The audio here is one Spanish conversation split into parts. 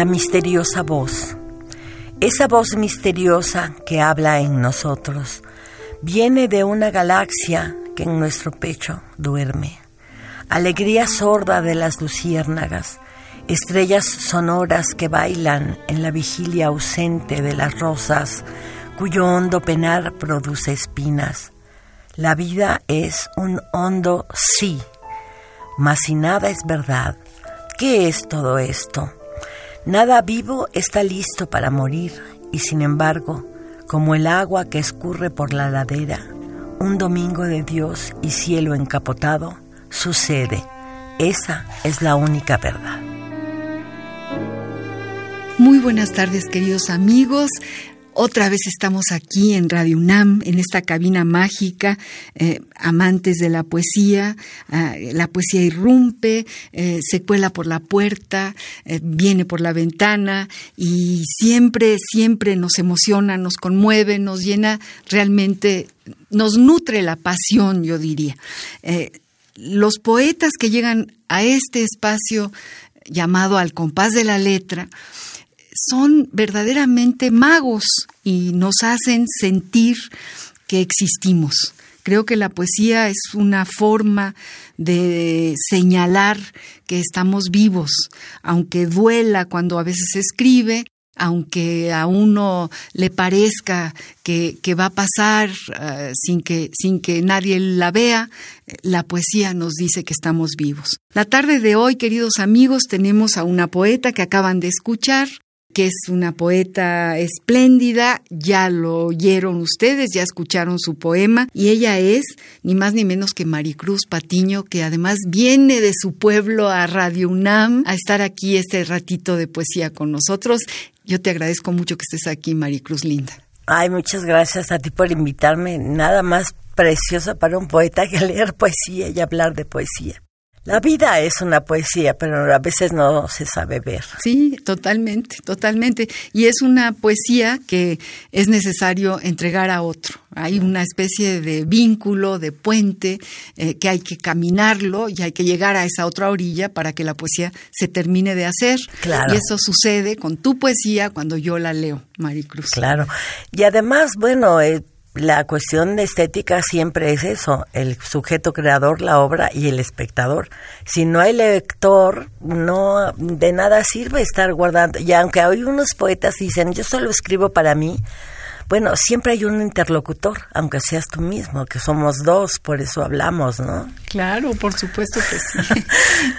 La misteriosa voz. Esa voz misteriosa que habla en nosotros viene de una galaxia que en nuestro pecho duerme. Alegría sorda de las luciérnagas, estrellas sonoras que bailan en la vigilia ausente de las rosas, cuyo hondo penar produce espinas. La vida es un hondo sí, mas si nada es verdad, ¿qué es todo esto? Nada vivo está listo para morir y sin embargo, como el agua que escurre por la ladera, un domingo de Dios y cielo encapotado, sucede. Esa es la única verdad. Muy buenas tardes queridos amigos. Otra vez estamos aquí en Radio UNAM, en esta cabina mágica, eh, amantes de la poesía. Eh, la poesía irrumpe, eh, se cuela por la puerta, viene por la ventana y siempre, siempre nos emociona, nos conmueve, nos llena realmente, nos nutre la pasión, yo diría. los poetas que llegan a este espacio llamado al compás de la letra, son verdaderamente magos y nos hacen sentir que existimos. Creo que la poesía es una forma de señalar que estamos vivos, aunque duela cuando a veces se escribe, aunque a uno le parezca que, va a pasar eh, sin, que, sin que nadie la vea, la poesía nos dice que estamos vivos. La tarde de hoy, queridos amigos, tenemos a una poeta que acaban de escuchar, que es una poeta espléndida, ya lo oyeron ustedes, ya escucharon su poema, y ella es ni más ni menos que Maricruz Patiño, que además viene de su pueblo a Radio UNAM a estar aquí este ratito de poesía con nosotros. Yo te agradezco mucho que estés aquí, Maricruz Linda. Ay, muchas gracias a ti por invitarme. Nada más precioso para un poeta que leer poesía y hablar de poesía. La vida es una poesía, pero a veces no se sabe ver. Sí, totalmente, totalmente. Y es una poesía que es necesario entregar a otro. Hay una especie de vínculo, de puente, eh, que hay que caminarlo y hay que llegar a esa otra orilla para que la poesía se termine de hacer. Claro. Y eso sucede con tu poesía cuando yo la leo, Maricruz. Claro. Y además, bueno, eh, la cuestión de estética siempre es eso, el sujeto creador, la obra y el espectador. Si no hay lector, no de nada sirve estar guardando. Y aunque hay unos poetas dicen, yo solo escribo para mí, bueno, siempre hay un interlocutor, aunque seas tú mismo, que somos dos, por eso hablamos, ¿no? Claro, por supuesto que sí.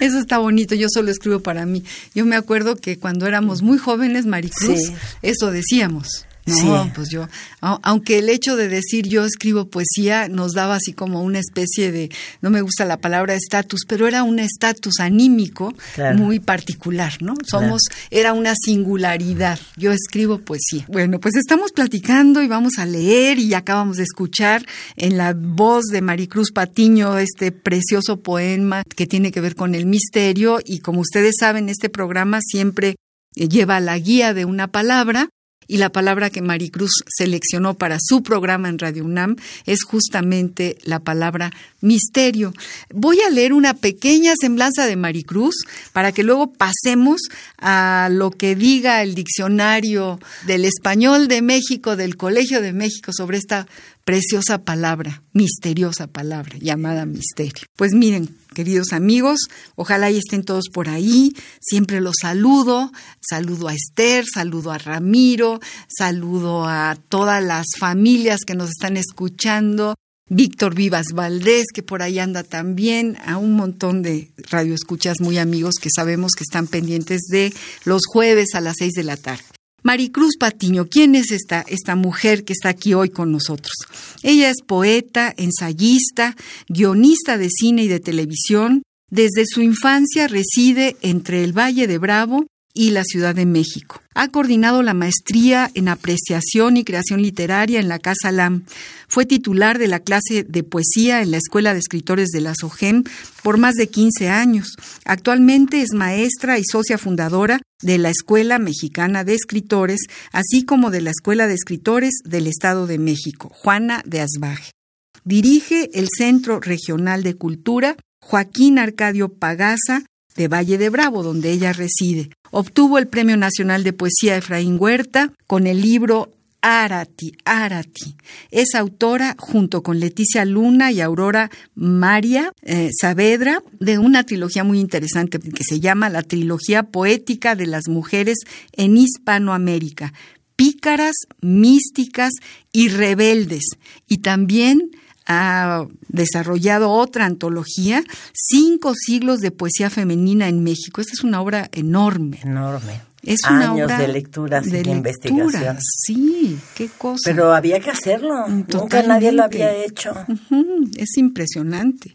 Eso está bonito, yo solo escribo para mí. Yo me acuerdo que cuando éramos muy jóvenes, Maricruz, eso decíamos. No, pues yo, aunque el hecho de decir yo escribo poesía nos daba así como una especie de, no me gusta la palabra estatus, pero era un estatus anímico muy particular, ¿no? Somos, era una singularidad. Yo escribo poesía. Bueno, pues estamos platicando y vamos a leer y acabamos de escuchar en la voz de Maricruz Patiño este precioso poema que tiene que ver con el misterio y como ustedes saben, este programa siempre lleva la guía de una palabra y la palabra que Maricruz seleccionó para su programa en Radio UNAM es justamente la palabra misterio. Voy a leer una pequeña semblanza de Maricruz para que luego pasemos a lo que diga el diccionario del español de México, del Colegio de México, sobre esta preciosa palabra, misteriosa palabra llamada misterio. Pues miren, queridos amigos, ojalá y estén todos por ahí, siempre los saludo, saludo a Esther, saludo a Ramiro, saludo a todas las familias que nos están escuchando, Víctor Vivas Valdés, que por ahí anda también, a un montón de radioescuchas muy amigos que sabemos que están pendientes de los jueves a las seis de la tarde. Maricruz Patiño, ¿quién es esta, esta mujer que está aquí hoy con nosotros? Ella es poeta, ensayista, guionista de cine y de televisión. Desde su infancia reside entre el Valle de Bravo y la Ciudad de México. Ha coordinado la maestría en apreciación y creación literaria en la Casa LAM. Fue titular de la clase de poesía en la Escuela de Escritores de la SOGEM por más de 15 años. Actualmente es maestra y socia fundadora de la Escuela Mexicana de Escritores, así como de la Escuela de Escritores del Estado de México, Juana de Asbaje. Dirige el Centro Regional de Cultura Joaquín Arcadio Pagasa de Valle de Bravo, donde ella reside. Obtuvo el Premio Nacional de Poesía Efraín Huerta con el libro Arati, Arati. Es autora, junto con Leticia Luna y Aurora María eh, Saavedra, de una trilogía muy interesante que se llama La Trilogía Poética de las Mujeres en Hispanoamérica. Pícaras, místicas y rebeldes. Y también ha desarrollado otra antología, Cinco siglos de poesía femenina en México. Esta es una obra enorme. Enorme. Es una Años de lecturas y de investigación. Sí, qué cosa. Pero había que hacerlo. Nunca nadie lo había hecho. Es impresionante.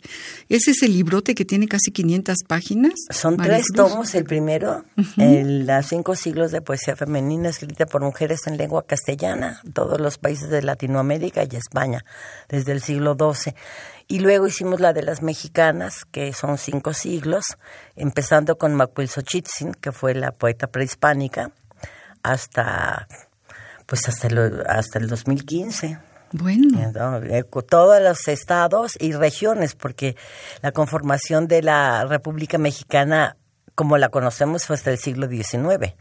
Ese es el librote que tiene casi 500 páginas. Son tres tomos. El primero, el, Las cinco siglos de poesía femenina escrita por mujeres en lengua castellana, todos los países de Latinoamérica y España, desde el siglo XII. Y luego hicimos la de las mexicanas, que son cinco siglos, empezando con Macuilxochitzin, que fue la poeta prehispánica, hasta pues hasta el, hasta el 2015. Bueno. Eh, todos los estados y regiones, porque la conformación de la República Mexicana, como la conocemos, fue hasta el siglo XIX.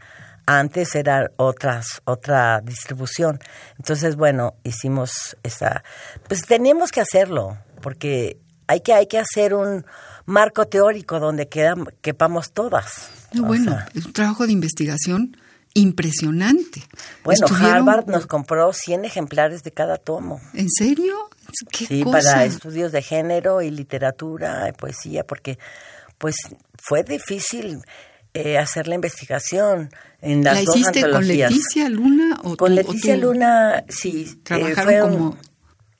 Antes era otras, otra distribución. Entonces, bueno, hicimos esa... Pues teníamos que hacerlo porque hay que, hay que hacer un marco teórico donde quedan, quepamos todas. bueno, es un trabajo de investigación impresionante. Bueno, Harvard nos compró 100 ejemplares de cada tomo. ¿En serio? ¿Qué sí, para estudios de género y literatura y poesía, porque pues fue difícil eh, hacer la investivigación en las ¿La dos hiciste con Leticia Luna o Con Leticia Luna, sí. Eh, Trabajaron como...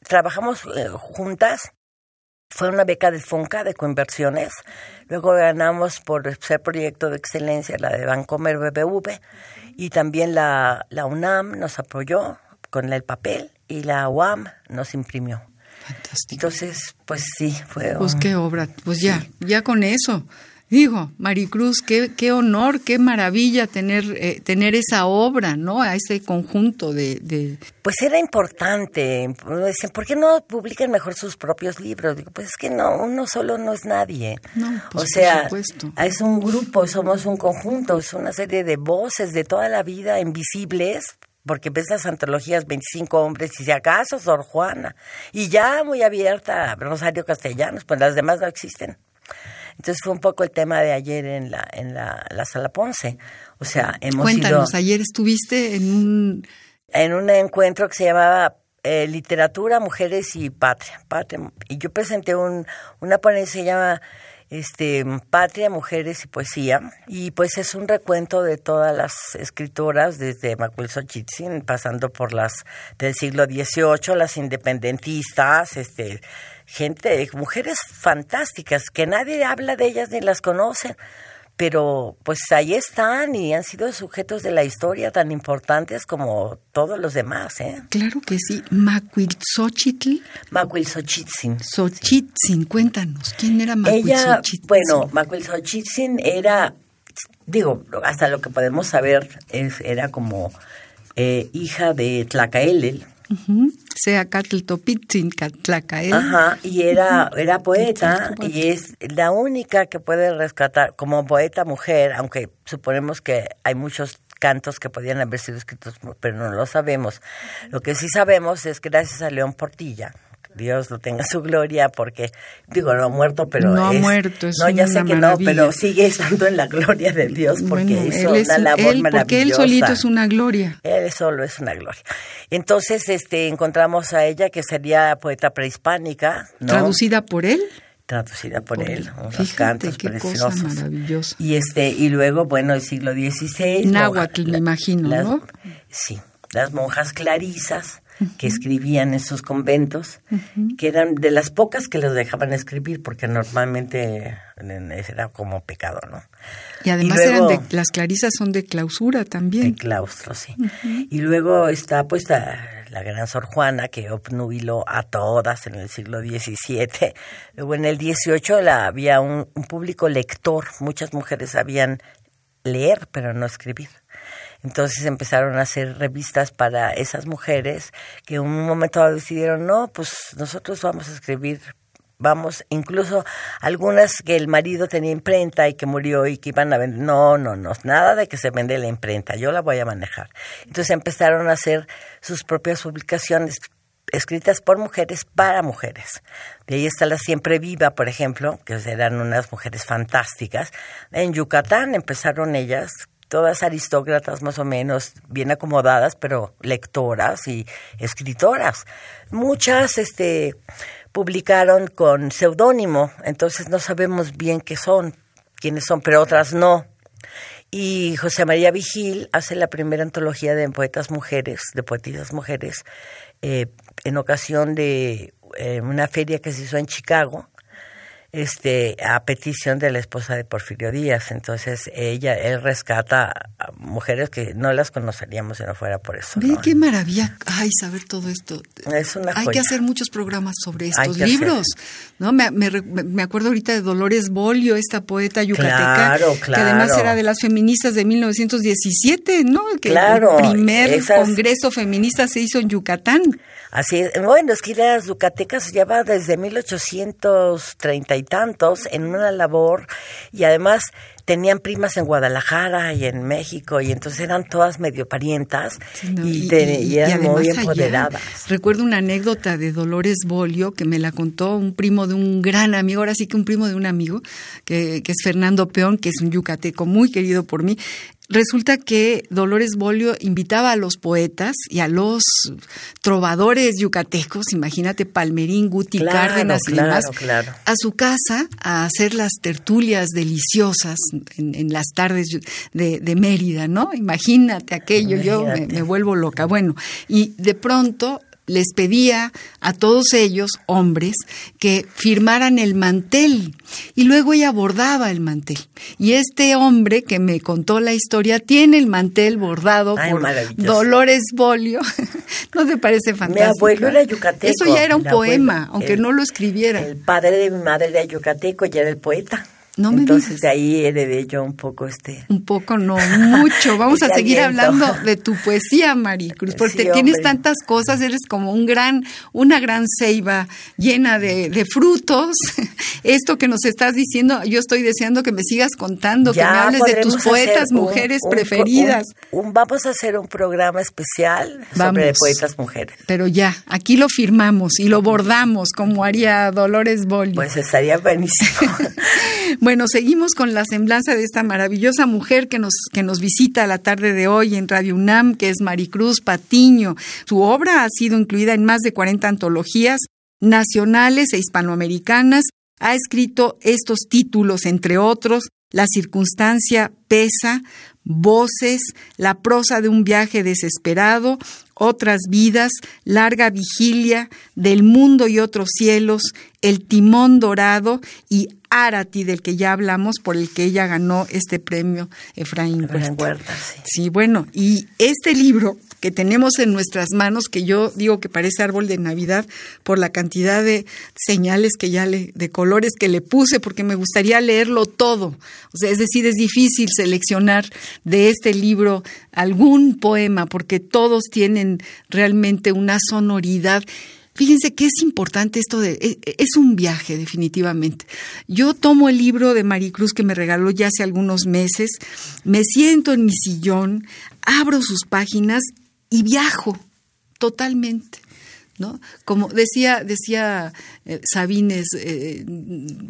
Trabajamos eh, juntas fue una beca de FONCA de coinversiones. Luego ganamos por ser proyecto de excelencia la de Bancomer BBV y también la, la UNAM nos apoyó con el papel y la UAM nos imprimió. Fantástico. Entonces, pues sí, fue. Pues qué obra, pues ya, ya con eso. Digo, Maricruz, qué, qué honor, qué maravilla tener, eh, tener esa obra, ¿no? A ese conjunto de, Pues era importante. Dicen, ¿por qué no publican mejor sus propios libros? Digo, pues es que no, uno solo no es nadie. No, pues o sea, por es un grupo, somos un conjunto, es una serie de voces de toda la vida invisibles, porque ves las antologías 25 hombres y si acaso Sor Juana, y ya muy abierta Rosario Castellanos, pues las demás no existen. Entonces fue un poco el tema de ayer en la, en la, la Sala Ponce. O sea, hemos Cuéntanos, ayer estuviste en un... En un encuentro que se llamaba eh, Literatura, Mujeres y Patria. Patria. Y yo presenté un, una ponencia que se llama este, Patria, Mujeres y Poesía. Y pues es un recuento de todas las escritoras, desde Macuel Xochitzin, pasando por las del siglo XVIII, las independentistas, este, gente, mujeres fantásticas, que nadie habla de ellas ni las conoce, pero pues ahí están y han sido sujetos de la historia tan importantes como todos los demás, ¿eh? Claro que sí. Macuilxochitl. Macuilxochitzin. Xochitzin, cuéntanos, ¿quién era Ella, bueno, Macuilxochitzin era, digo, hasta lo que podemos saber, es, era como eh, hija de Tlacaelel, sea Catltopitzin, Catlacael. Ajá, y era, era poeta y es la única que puede rescatar como poeta mujer, aunque suponemos que hay muchos cantos que podían haber sido escritos, pero no lo sabemos. Lo que sí sabemos es que gracias a León Portilla, Dios lo tenga su gloria, porque, digo, no ha muerto, pero. No ha muerto, es No, ya sé que no, pero sigue estando en la gloria de Dios, porque hizo una labor él, Porque él solito es una gloria. Él solo es una gloria. Entonces, este, encontramos a ella, que sería poeta prehispánica. ¿Traducida por él? traducida por él, unos Fíjate, cantos qué preciosos. cosa maravillosa. Y este y luego, bueno, el siglo XVI. Náhuatl, me imagino, las- ¿no? Sí, las monjas clarisas que escribían en sus conventos, que eran de las pocas que los dejaban escribir, porque normalmente era como pecado, ¿no? Y además luego- eran de, las clarisas son de clausura De también. claustro, sí. Y luego está pues la, la gran Sor Juana que obnubiló a todas en el siglo XVII. Luego en el XVIII la, había un, un público lector. Muchas mujeres sabían leer, pero no escribir. Entonces empezaron a hacer revistas para esas mujeres que en un momento decidieron, no, pues nosotros vamos a escribir vamos, incluso algunas que el marido tenía imprenta y que murió y que iban a vender, no, no, no, nada de que se vende la imprenta, yo la voy a manejar. Entonces empezaron a hacer sus propias publicaciones escritas por mujeres para mujeres. De ahí está la Siempre Viva, por ejemplo, que eran unas mujeres fantásticas. En Yucatán empezaron ellas, todas aristócratas más o menos, bien acomodadas, pero lectoras y escritoras. Muchas, este, publicaron con seudónimo, entonces no sabemos bien qué son, quiénes son, pero otras no. Y José María Vigil hace la primera antología de poetas mujeres, de poetisas mujeres, eh, en ocasión de eh, una feria que se hizo en Chicago, este, a petición de la esposa de Porfirio Díaz. Entonces ella, él rescata a mujeres que no las conoceríamos si no fuera por eso. Ve ¿no? qué maravilla, ay, saber todo esto. Es una Hay joya. que hacer muchos programas sobre estos libros, ¿no? Me, me me acuerdo ahorita de Dolores Bolio, esta poeta yucateca, Claro, que además claro. era de las feministas de 1917, ¿no? Que Claro, el primer esas- congreso feminista se hizo en Yucatán. Así es. Bueno, es que las yucatecas lleva desde 1830 y tantos en una labor y además tenían primas en Guadalajara y en México y entonces eran todas medio parientas Sí, ¿no? y, te- y eran muy allá, empoderadas. recuerdo una anécdota de Dolores Bolio que me la contó un primo de un gran amigo, ahora sí que un primo de un amigo, que, que es Fernando Peón, que es un yucateco muy querido por mí. Resulta que Dolores Bolio invitaba a los poetas y a los trovadores yucatecos, imagínate Palmerín, Guti, Claro, Cárdenas y claro, demás, claro. a su casa a hacer las tertulias deliciosas en, en las tardes de, de Mérida, ¿no? Imagínate aquello, yo me vuelvo loca. Bueno, y de pronto les pedía a todos ellos, hombres, que firmaran el mantel. Y luego ella bordaba el mantel. Y este hombre que me contó la historia tiene el mantel bordado Ay, por. Dolores Bolio. ¿No te parece fantástico? abuelo era yucateco, Eso ya era un mi poema, aunque El- no lo escribiera. El padre de mi madre era yucateco y era el poeta. No me Entonces digas. de ahí heredé yo un poco este... Un poco, no, mucho. Vamos a seguir aliento. hablando de tu poesía, Maricruz, porque Sí, tienes tantas cosas, eres como un gran, una gran ceiba llena de, de frutos. Esto que nos estás diciendo, yo estoy deseando que me sigas contando, que me Ya hables de tus poetas, un- mujeres un- preferidas. un- vamos a hacer un programa especial Vamos. sobre poetas mujeres. Pero ya, aquí lo firmamos y lo bordamos, como haría Dolores Bolio. Pues estaría buenísimo. Bueno, seguimos con la semblanza de esta maravillosa mujer que nos, que nos visita la tarde de hoy en Radio UNAM, que es Maricruz Patiño. Su obra ha sido incluida en más de 40 antologías nacionales e hispanoamericanas. Ha escrito estos títulos, entre otros, La circunstancia pesa, Voces, La prosa de un viaje desesperado, Otras vidas, Larga vigilia, Del mundo y otros cielos, El timón dorado y Arati, del que ya hablamos, por el que ella ganó este premio Efraín Huerta. Huerta, sí. Sí, bueno, y este libro que tenemos en nuestras manos, que yo digo que parece árbol de Navidad por la cantidad de señales que ya le, de colores que le puse, porque me gustaría leerlo todo. O sea, es decir, es difícil seleccionar de este libro algún poema, porque todos tienen realmente una sonoridad. Fíjense que es importante esto de, e- es un viaje definitivamente. Yo tomo el libro de Maricruz que me regaló ya hace algunos meses, me siento en mi sillón, abro sus páginas y viajo totalmente. ¿No? Como decía, decía eh, Sabines eh,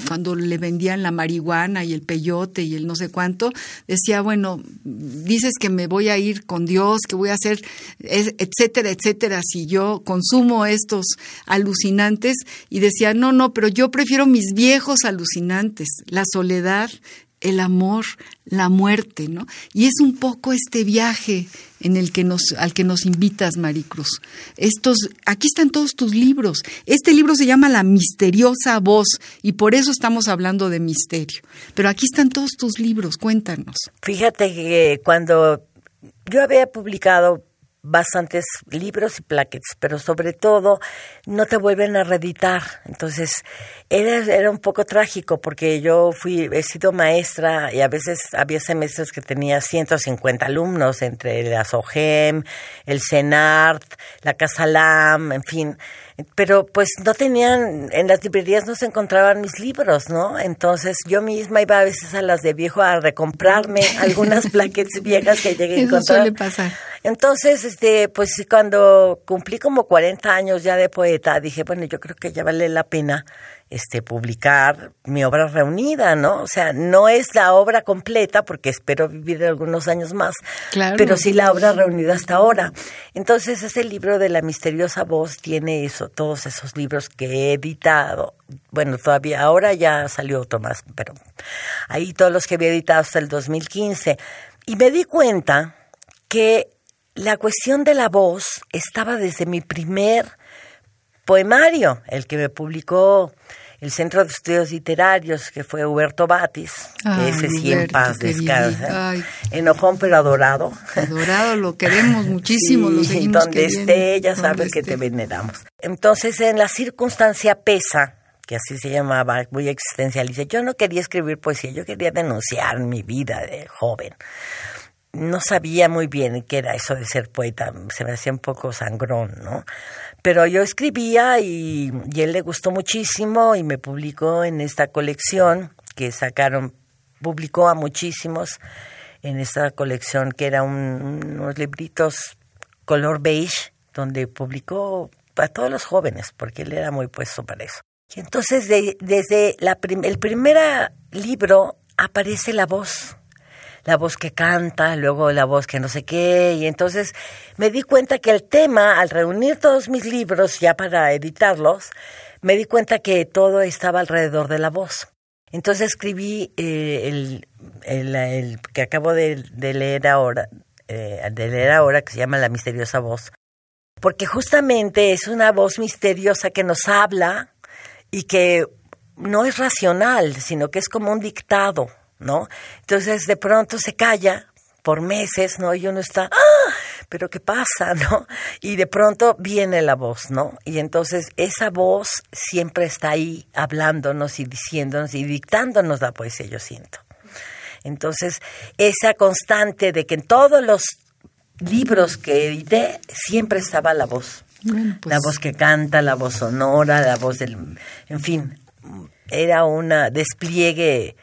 cuando le vendían la marihuana y el peyote y el no sé cuánto, decía, bueno, dices que me voy a ir con Dios, que voy a hacer, etcétera, etcétera, si yo consumo estos alucinantes, y decía, no, no, pero yo prefiero mis viejos alucinantes, la soledad, el amor, la muerte, ¿no? Y es un poco este viaje en el que nos, al que nos invitas, Maricruz. Estos, aquí están todos tus libros. Este libro se llama La misteriosa voz y por eso estamos hablando de misterio. Pero aquí están todos tus libros, cuéntanos. Fíjate que cuando yo había publicado bastantes libros y plaquets, pero sobre todo no te vuelven a reeditar. Entonces, era, era un poco trágico porque yo fui, he sido maestra y a veces había semestres que tenía 150 alumnos entre la SOGEM, el CENART, la CASALAM, en fin pero pues no tenían, en las librerías no se encontraban mis libros, ¿no? Entonces yo misma iba a veces a las de viejo a recomprarme algunas plaquettes viejas que llegué a encontrar. Suele pasar. Entonces, este, pues cuando cumplí como 40 años ya de poeta, dije, bueno, yo creo que ya vale la pena este, publicar mi obra reunida, ¿no? O sea, no es la obra completa porque espero vivir algunos años más, pero sí la obra reunida hasta ahora. Entonces, ese libro de la misteriosa voz tiene eso, todos esos libros que he editado. Bueno, todavía ahora ya salió otro más, pero ahí todos los que había editado hasta el 2015. Y me di cuenta que la cuestión de la voz estaba desde mi primer poemario, el que me publicó el Centro de Estudios Literarios, que fue Huberto Batis, que ese sí en paz descansa. Enojón pero adorado. Adorado, lo queremos muchísimo, lo seguimos donde esté, ya sabes que te veneramos. Entonces, en la circunstancia pesa, que así se llamaba, muy existencialista, yo no quería escribir poesía, yo quería denunciar mi vida de joven no sabía muy bien qué era eso de ser poeta, se me hacía un poco sangrón, ¿no? Pero yo escribía y, él le gustó muchísimo y me publicó en esta colección que sacaron, publicó a muchísimos en esta colección que era unos libritos color beige, donde publicó a todos los jóvenes, porque él era muy puesto para eso. Y entonces desde la el primer libro aparece la voz la voz que canta, luego la voz que no sé qué, y entonces me di cuenta que el tema, al reunir todos mis libros ya para editarlos, me di cuenta que todo estaba alrededor de la voz. Entonces escribí eh, el, el, que acabo de, leer ahora, eh, de leer ahora, que se llama La misteriosa voz, porque justamente es una voz misteriosa que nos habla y que no es racional, sino que es como un dictado. ¿No? Entonces de pronto se calla por meses, ¿no? Y uno está, ¡ah! Pero ¿qué pasa, no? Y de pronto viene la voz, ¿no? Y entonces esa voz siempre está ahí hablándonos y diciéndonos y dictándonos la poesía, yo siento. Entonces, esa constante de que en todos los libros que edité siempre estaba la voz. Pues la voz que canta, la voz sonora, la voz del... En fin, era un despliegue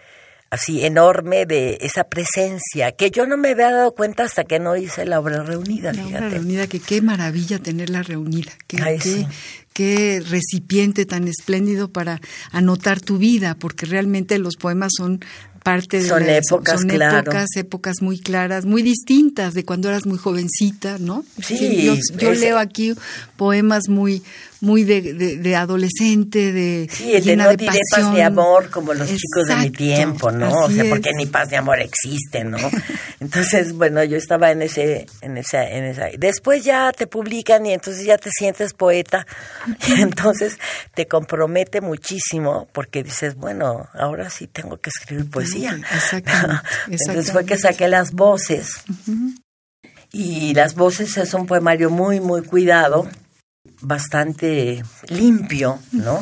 así enorme de esa presencia que yo no me había dado cuenta hasta que no hice la obra reunida. La obra reunida, que qué maravilla tenerla reunida, qué, qué recipiente tan espléndido para anotar tu vida, porque realmente los poemas son parte de son épocas, son épocas, épocas muy claras, muy distintas de cuando eras muy jovencita, ¿no? Sí, yo, yo leo aquí poemas muy muy de, de, adolescente, de sí, el de no de paz ni amor como los chicos de mi tiempo, ¿no? O sea, porque ni paz ni amor existen, ¿no? entonces, bueno, yo estaba en ese, en esa, en esa. Después ya te publican y entonces ya te sientes poeta, y entonces te compromete muchísimo porque dices, bueno, ahora sí tengo que escribir poesía. Exactamente. entonces fue que saqué las voces. Y las voces es un poemario muy, muy cuidado bastante limpio, ¿no?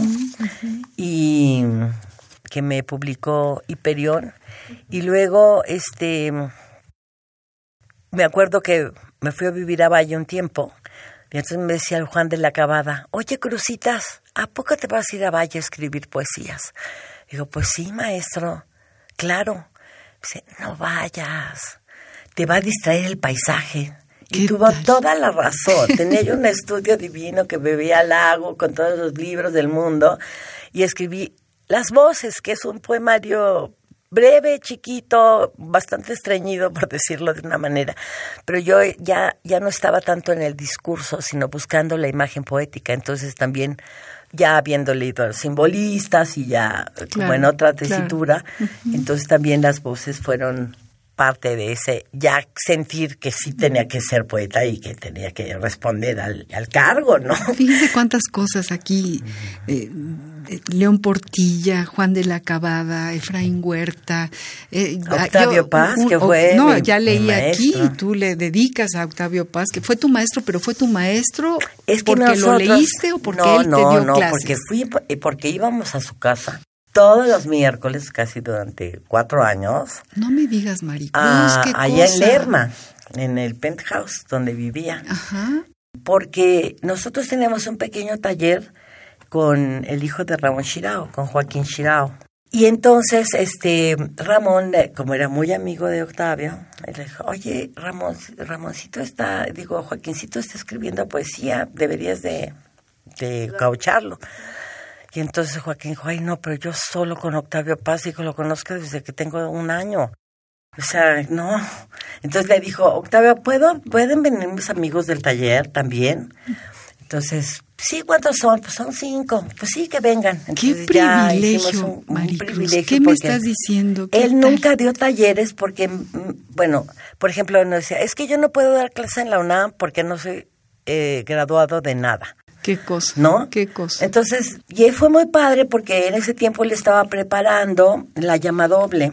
Y que me publicó Hiperión. Y luego, este, me acuerdo que me fui a vivir a Valle un tiempo. Y entonces me decía el Juan de la Cabada, oye, Crucitas, ¿a poco te vas a ir a Valle a escribir poesías? Digo, pues sí, maestro, claro. Dice, no vayas, te va a distraer el paisaje Y tuvo toda la razón. Tenía yo un estudio divino que bebía al lago con todos los libros del mundo y escribí Las Voces, que es un poemario breve, chiquito, bastante estreñido, por decirlo de una manera. Pero yo ya, ya no estaba tanto en el discurso, sino buscando la imagen poética. Entonces también ya habiendo leído a los simbolistas y ya como en otra tesitura, entonces también las voces fueron parte de ese ya sentir que sí tenía que ser poeta y que tenía que responder al, cargo, ¿no? Fíjense cuántas cosas aquí. Eh, eh, León Portilla, Juan de la Cabada, Efraín Huerta. Eh, Octavio Paz, que fue. No, ya leí aquí, tú le dedicas a Octavio Paz, que fue tu maestro, pero fue tu maestro es porque lo leíste o porque él te dio no, porque fui, porque íbamos a su casa todos los miércoles, casi durante cuatro años. No me digas, Maricruz, ah, allá en Lerma, en el penthouse donde vivía. Ajá. Porque nosotros teníamos un pequeño taller con el hijo de Ramón Chirao, con Joaquín Chirao. Y entonces, este, Ramón, como era muy amigo de Octavio, le dijo, oye, Ramón, Ramoncito está, digo, Joaquincito está escribiendo poesía, deberías de, de caucharlo. Y entonces Joaquín dijo, ay, no, pero yo solo con Octavio Paz, dijo, lo conozco desde que tengo un año. O sea, no. Entonces le dijo, Octavio, ¿puedo, ¿pueden venir mis amigos del taller también? Entonces, sí, ¿cuántos son? Pues son cinco. Pues sí, que vengan. Qué privilegio, ¿Qué me estás diciendo? Él nunca dio talleres porque, mm, bueno, por ejemplo, no decía, es que yo no puedo dar clase en la UNAM porque no soy eh, graduado de nada. Qué cosa. ¿No? Qué cosa. Entonces, y fue muy padre porque en ese tiempo le estaba preparando la llama doble,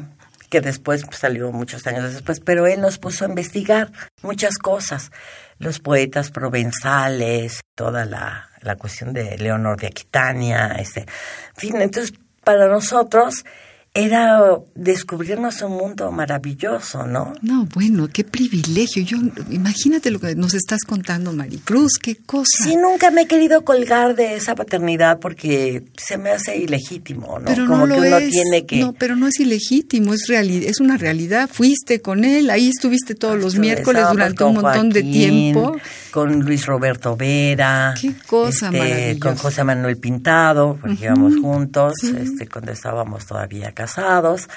que después pues, salió muchos años después, pero él nos puso a investigar muchas cosas. Los poetas provenzales, toda la, la cuestión de Leonor de Aquitania, este. En fin, entonces, para nosotros era descubrirnos un mundo maravilloso, ¿no? No, bueno, qué privilegio. Yo, imagínate lo que nos estás contando, Maricruz, qué cosa. Sí, nunca me he querido colgar de esa paternidad porque se me hace ilegítimo, ¿no? Pero Como no que uno tiene que. No, pero no es ilegítimo, es es una realidad. Fuiste con él, ahí estuviste todos los miércoles durante un montón de tiempo. Con Luis Roberto Vera. Qué cosa este. Con José Manuel Pintado, porque íbamos juntos, este, cuando estábamos todavía casados,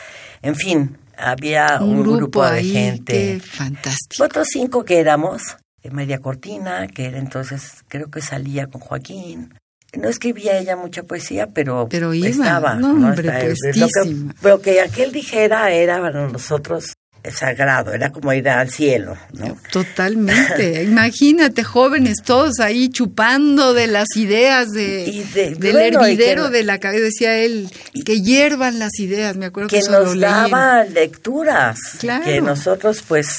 en fin, había un, grupo, de gente. fantástico. Otros cinco que éramos, eh, María Cortina, que era entonces, creo que salía con Joaquín. No escribía ella mucha poesía, pero, pero iba, estaba. No, hombre, lo, que, lo que aquel dijera era para nosotros sagrado, era como ir al cielo, ¿no? Totalmente. Imagínate, jóvenes todos ahí chupando de las ideas de, del hervidero de la cabeza, decía él, que hiervan las ideas, me acuerdo que, que nos daba lecturas, que nosotros pues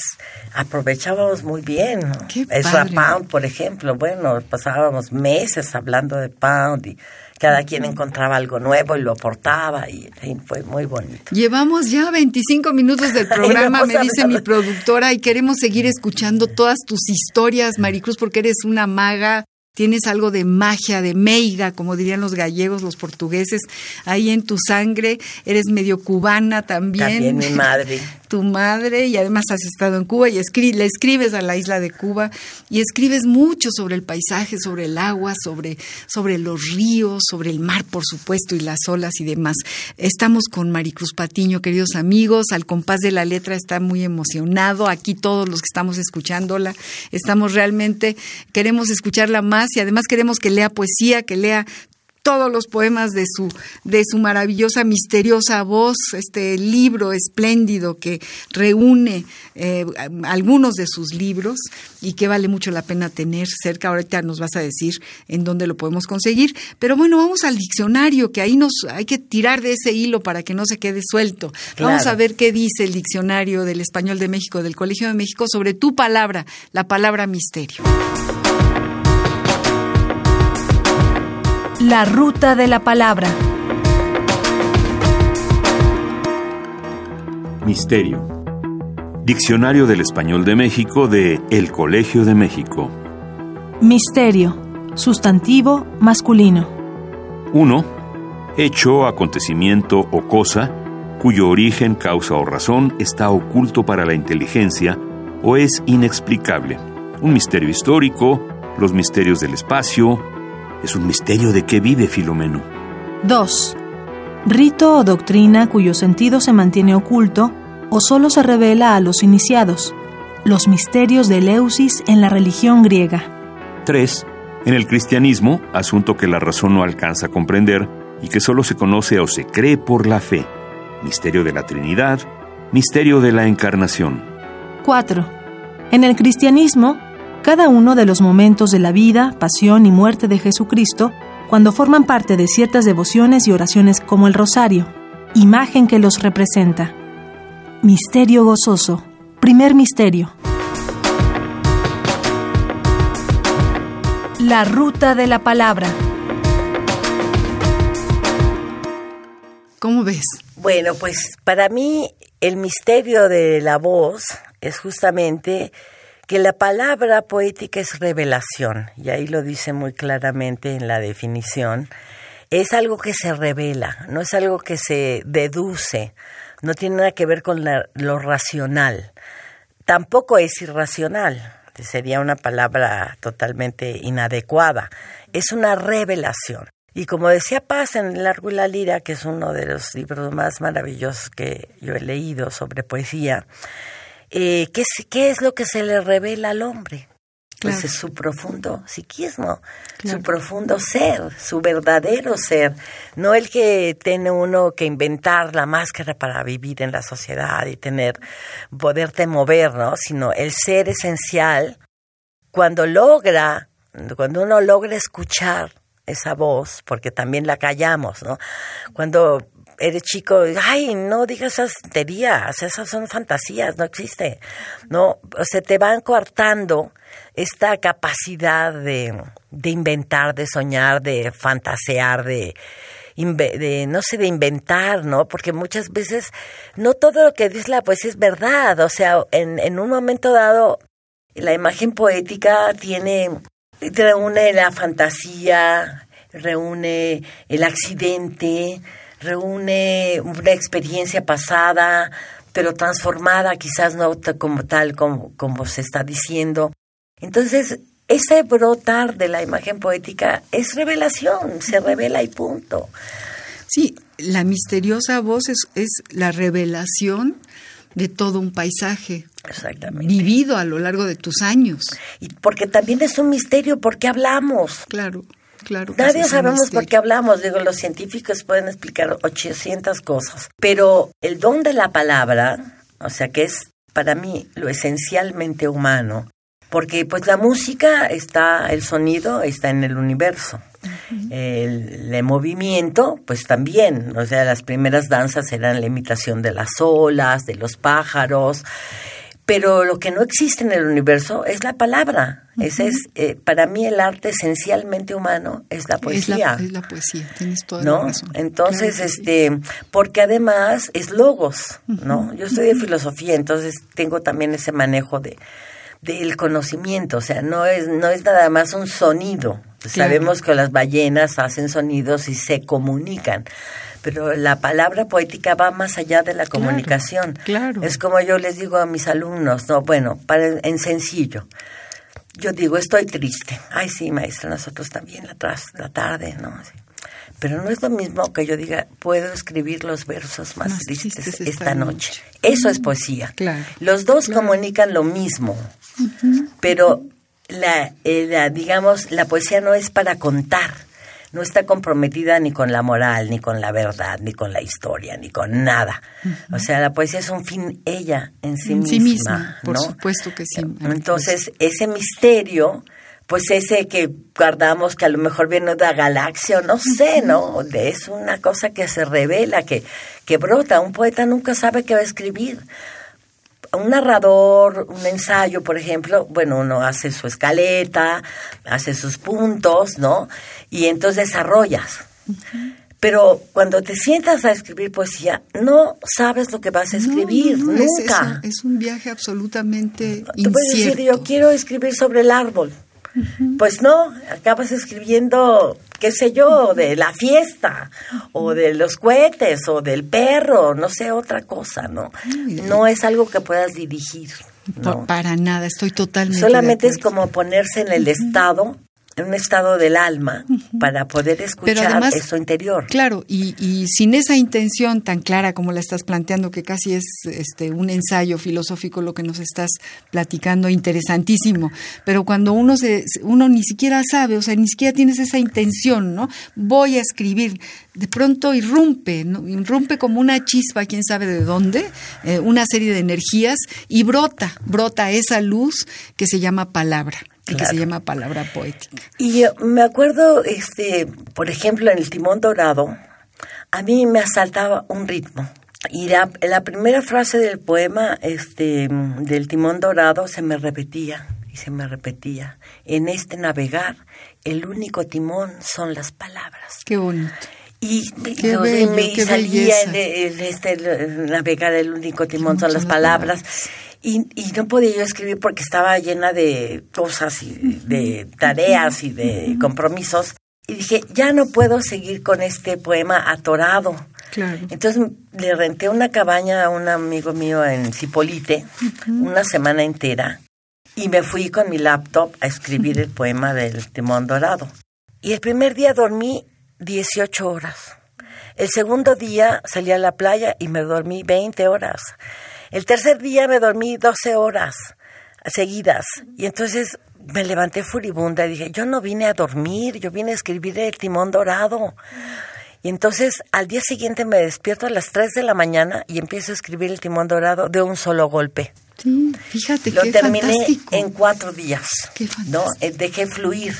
aprovechábamos muy bien. Es Pound, por ejemplo, bueno, pasábamos meses hablando de Pound y cada quien encontraba algo nuevo y lo aportaba y fue muy bonito. Llevamos ya 25 minutos del programa, me dice mi productora, y queremos seguir escuchando todas tus historias, Maricruz, porque eres una maga tienes algo de magia, de meiga, como dirían los gallegos, los portugueses, ahí en tu sangre, eres medio cubana también. También mi madre. tu madre, y además has estado en Cuba y le escribes a la isla de Cuba y escribes mucho sobre el paisaje, sobre el agua, sobre, sobre los ríos, sobre el mar, por supuesto, y las olas y demás. Estamos con Maricruz Patiño, queridos amigos, al compás de la letra está muy emocionado, aquí todos los que estamos escuchándola, estamos realmente, queremos escucharla más y además queremos que lea poesía, que lea todos los poemas de su, de su maravillosa, misteriosa voz, este libro espléndido que reúne eh, algunos de sus libros y que vale mucho la pena tener cerca. Ahorita nos vas a decir en dónde lo podemos conseguir. Pero bueno, vamos al diccionario, que ahí nos hay que tirar de ese hilo para que no se quede suelto. Vamos a ver qué dice el diccionario del español de México, del Colegio de México, sobre tu palabra, la palabra misterio. La ruta de la palabra. Misterio. Diccionario del Español de México de El Colegio de México. Misterio. Sustantivo masculino. 1. Hecho, acontecimiento o cosa cuyo origen, causa o razón está oculto para la inteligencia o es inexplicable un misterio histórico, los misterios del espacio. Es un misterio de qué vive Filomeno. 2. Rito o doctrina cuyo sentido se mantiene oculto o solo se revela a los iniciados. Los misterios de Eleusis en la religión griega. 3. En el cristianismo, asunto que la razón no alcanza a comprender y que solo se conoce o se cree por la fe. Misterio de la Trinidad, misterio de la Encarnación. 4. En el cristianismo, cada uno de los momentos de la vida, pasión y muerte de Jesucristo, cuando forman parte de ciertas devociones y oraciones como el rosario, imagen que los representa. Misterio gozoso. Primer misterio. La ruta de la palabra. ¿Cómo ves? Bueno, pues para mí el misterio de la voz es justamente que la palabra poética es revelación, y ahí lo dice muy claramente en la definición, es algo que se revela, no es algo que se deduce, no tiene nada que ver con lo racional, tampoco es irracional, sería una palabra totalmente inadecuada, es una revelación. Y como decía Paz en El Largo y la Lira, que es uno de los libros más maravillosos que yo he leído sobre poesía, eh, ¿qué, es, ¿qué es lo que se le revela al hombre? Pues es su profundo psiquismo, su profundo ser, su verdadero ser, no el que tiene uno que inventar la máscara para vivir en la sociedad y tener, poderte mover, ¿no? Sino el ser esencial, cuando logra, cuando uno logra escuchar esa voz, porque también la callamos, ¿no? Cuando eres chico, ay, no digas esas tonterías, esas son fantasías, no existe, ¿no? Se te van coartando esta capacidad de, de inventar, de soñar, de fantasear, de, de, no sé, de inventar, ¿no? Porque muchas veces no todo lo que dice la poesía es verdad, o sea, en, en un momento dado la imagen poética tiene reúne la fantasía, reúne el accidente, reúne una experiencia pasada, pero transformada quizás no como tal como, como se está diciendo. Entonces, ese brotar de la imagen poética es revelación, se revela y punto. Sí, la misteriosa voz es, es la revelación de todo un paisaje. Exactamente. Vivido a lo largo de tus años. Y porque también es un misterio por qué hablamos. Claro, claro. Nadie sabemos por qué hablamos. Digo, los científicos pueden explicar 800 cosas. Pero el don de la palabra, o sea, que es para mí lo esencialmente humano, porque pues la música está, el sonido está en el universo. el, movimiento, pues también, o sea, las primeras danzas eran la imitación de las olas, de los pájaros, pero lo que no existe en el universo es la palabra. Ese es, eh, para mí, el arte esencialmente humano es la poesía. Es la, poesía, tienes toda ¿no? la razón. Entonces, este, porque además es logos, ¿no? Yo estudié filosofía, entonces tengo también ese manejo de del conocimiento, o sea, no es no es nada más un sonido. Sabemos que las ballenas hacen sonidos y se comunican, pero la palabra poética va más allá de la comunicación. Claro, Es como yo les digo a mis alumnos, no, bueno, para en sencillo. Yo digo, estoy triste. Ay, sí, maestra, nosotros también la, tras, la tarde, ¿no? Pero no es lo mismo que yo diga, puedo escribir los versos más, tristes, esta, noche. Eso es poesía. Claro, los dos comunican lo mismo, pero la, eh, la, digamos, la poesía no es para contar no está comprometida ni con la moral, ni con la verdad, ni con la historia, ni con nada. O sea, la poesía es un fin ella en sí, en sí misma. ¿no? Por supuesto que sí. Entonces, ese misterio, pues ese que guardamos que a lo mejor viene de la galaxia, o no sé, ¿no? Es una cosa que se revela, que, que brota. Un poeta nunca sabe qué va a escribir un narrador, un ensayo, por ejemplo, bueno, uno hace su escaleta, hace sus puntos, ¿no? Y entonces desarrollas. Pero cuando te sientas a escribir poesía, no sabes lo que vas a escribir, nunca. Es, es, un viaje absolutamente Tú puedes decir, yo quiero escribir sobre el árbol. Pues no, acabas escribiendo, qué sé yo, de la fiesta, o de los cohetes, o del perro, no sé, otra cosa, ¿no? No es algo que puedas dirigir. Para nada, estoy totalmente. Solamente es como ponerse en el estado en un estado del alma para poder escuchar eso interior. Claro, y, y, sin esa intención tan clara como la estás planteando, que casi es este un ensayo filosófico lo que nos estás platicando, interesantísimo. Pero cuando uno se, uno ni siquiera sabe, o sea, ni siquiera tienes esa intención, ¿no? Voy a escribir, de pronto irrumpe, ¿no? irrumpe como una chispa, quién sabe de dónde, eh, una serie de energías y brota, brota esa luz que se llama palabra que se llama palabra poética. Y me acuerdo, este, por ejemplo, en el Timón Dorado, a mí me asaltaba un ritmo. Y la, la primera frase del poema este, del Timón Dorado se me repetía y se me repetía. En este navegar, el único timón son las palabras. Qué bonito. Y, me salía en, este navegar, el único timón son las palabras. Y, no podía yo escribir porque estaba llena de cosas y de tareas y de compromisos. Y dije, ya no puedo seguir con este poema atorado. Entonces le renté una cabaña a un amigo mío en Cipolite, una semana entera, y me fui con mi laptop a escribir el poema del Timón Dorado. Y el primer día dormí 18 horas. El segundo día salí a la playa y me dormí 20 horas. El tercer día me dormí 12 horas seguidas y entonces me levanté furibunda y dije, yo no vine a dormir, yo vine a escribir el timón dorado. Y entonces al día siguiente me despierto a las 3 de la mañana y empiezo a escribir el timón dorado de un solo golpe. Sí, fíjate Lo terminé en cuatro días. ¿no? Eh, dejé fluir.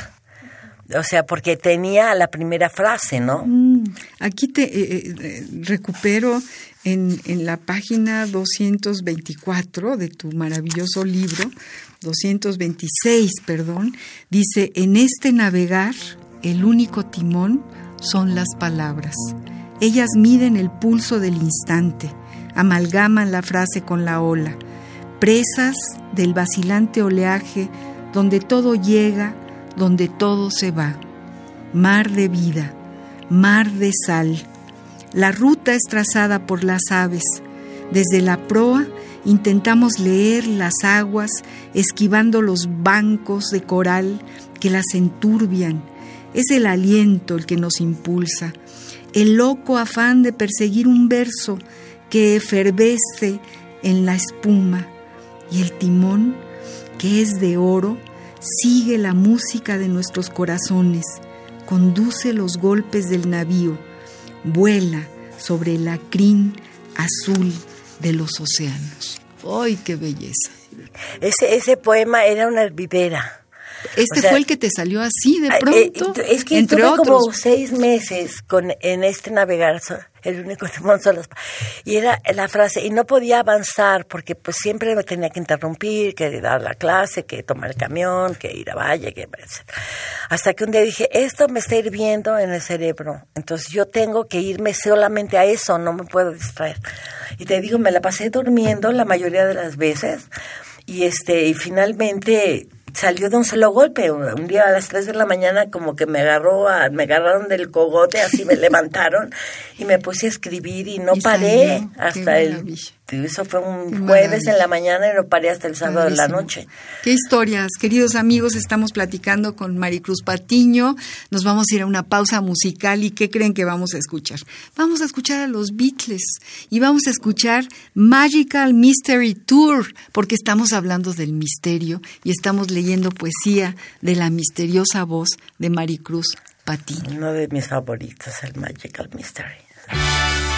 O sea, porque tenía la primera frase, ¿no? Mm, aquí te eh, eh, recupero en, en la página 224 de tu maravilloso libro, 226, perdón, dice, en este navegar el único timón son las palabras. Ellas miden el pulso del instante, amalgaman la frase con la ola, presas del vacilante oleaje donde todo llega, donde todo se va. Mar de vida, mar de sal, la ruta es trazada por las aves. Desde la proa intentamos leer las aguas, esquivando los bancos de coral que las enturbian. Es el aliento el que nos impulsa, el loco afán de perseguir un verso que efervece en la espuma y el timón, que es de oro, sigue la música de nuestros corazones, conduce los golpes del navío vuela sobre la crin azul de los océanos. ¡Ay, qué belleza! Ese, ese poema era una hervidera. Este fue el que te salió así de eh, pronto. es que entre otros. como seis meses con, en este navegar el único timón son. Y era la frase, y no podía avanzar porque pues siempre me tenía que interrumpir, que dar la clase, que tomar el camión, que ir a Valle, que etc. Hasta que un día dije, esto me está hirviendo en el cerebro, entonces yo tengo que irme solamente a eso, no me puedo distraer. Y te digo, me la pasé durmiendo la mayoría de las veces y este y finalmente salió de un solo golpe. Un día a las 3 de la mañana como que me agarró, me agarraron del cogote, así me levantaron y me puse a escribir y no paré hasta el eso fue un jueves en la mañana y no paré hasta el sábado de la noche. Qué historias, queridos amigos, estamos platicando con Maricruz Patiño. Nos vamos a ir a una pausa musical y ¿qué creen que vamos a escuchar? Vamos a escuchar a los Beatles y vamos a escuchar Magical Mystery Tour, porque estamos hablando del misterio y estamos leyendo poesía de la misteriosa voz de Maricruz Patiño. Uno de mis favoritos, el Magical Mystery.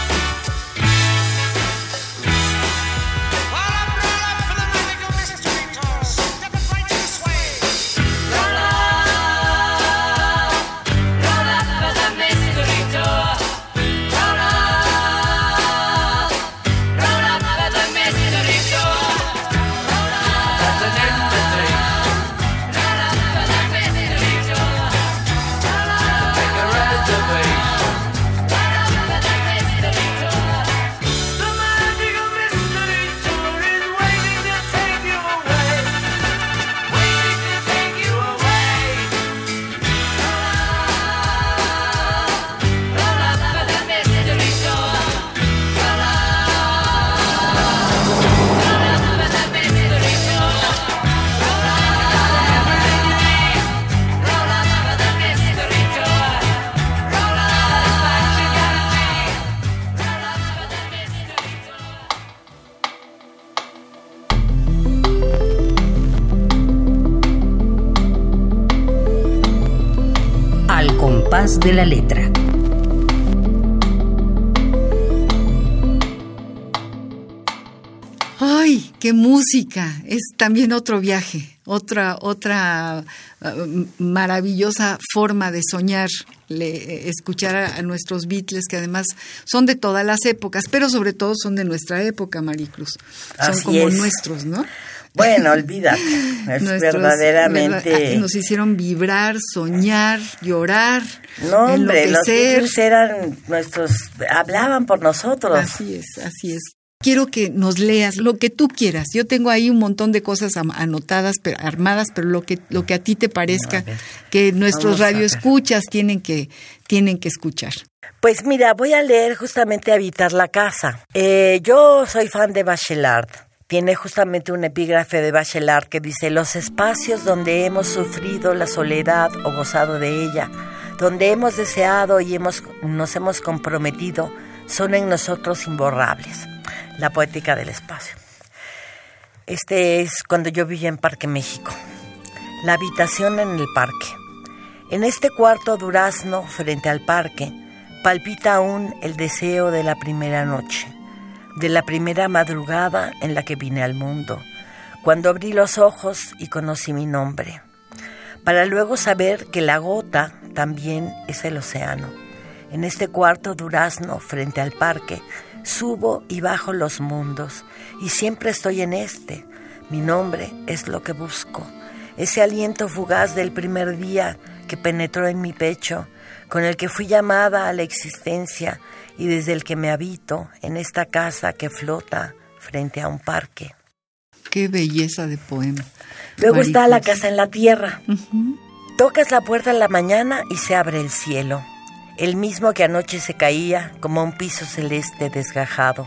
De la letra. ¡Ay, qué música! Es también otro viaje, otra, otra uh, maravillosa forma de soñar, le, escuchar a, nuestros Beatles, que además son de todas las épocas, pero sobre todo son de nuestra época, Maricruz. Son como nuestros, ¿no? Bueno, olvídate, es verdaderamente... nos hicieron vibrar, soñar, llorar, No, hombre, los eran nuestros... hablaban por nosotros. Así es, así es quiero que nos leas lo que tú quieras. Yo tengo ahí un montón de cosas anotadas, armadas, pero lo que lo que a ti te parezca que nuestros radioescuchas tienen que tienen que escuchar. Pues mira, voy a leer justamente Habitar la casa. Eh, yo soy fan de Bachelard. Tiene justamente un epígrafe de Bachelard que dice los espacios donde hemos sufrido la soledad o gozado de ella, donde hemos deseado y hemos, nos hemos comprometido, son en nosotros imborrables la poética del espacio. Este es cuando yo vivía en Parque México. La habitación en el parque. En este cuarto durazno frente al parque palpita aún el deseo de la primera noche, de la primera madrugada en la que vine al mundo, cuando abrí los ojos y conocí mi nombre, para luego saber que la gota también es el océano. En este cuarto durazno frente al parque Subo y bajo los mundos y siempre estoy en este. Mi nombre es lo que busco. Ese aliento fugaz del primer día que penetró en mi pecho, con el que fui llamada a la existencia y desde el que me habito en esta casa que flota frente a un parque. Qué belleza de poema. Luego está la casa en la tierra. Tocas la puerta en la mañana y se abre el cielo el mismo que anoche se caía como un piso celeste desgajado.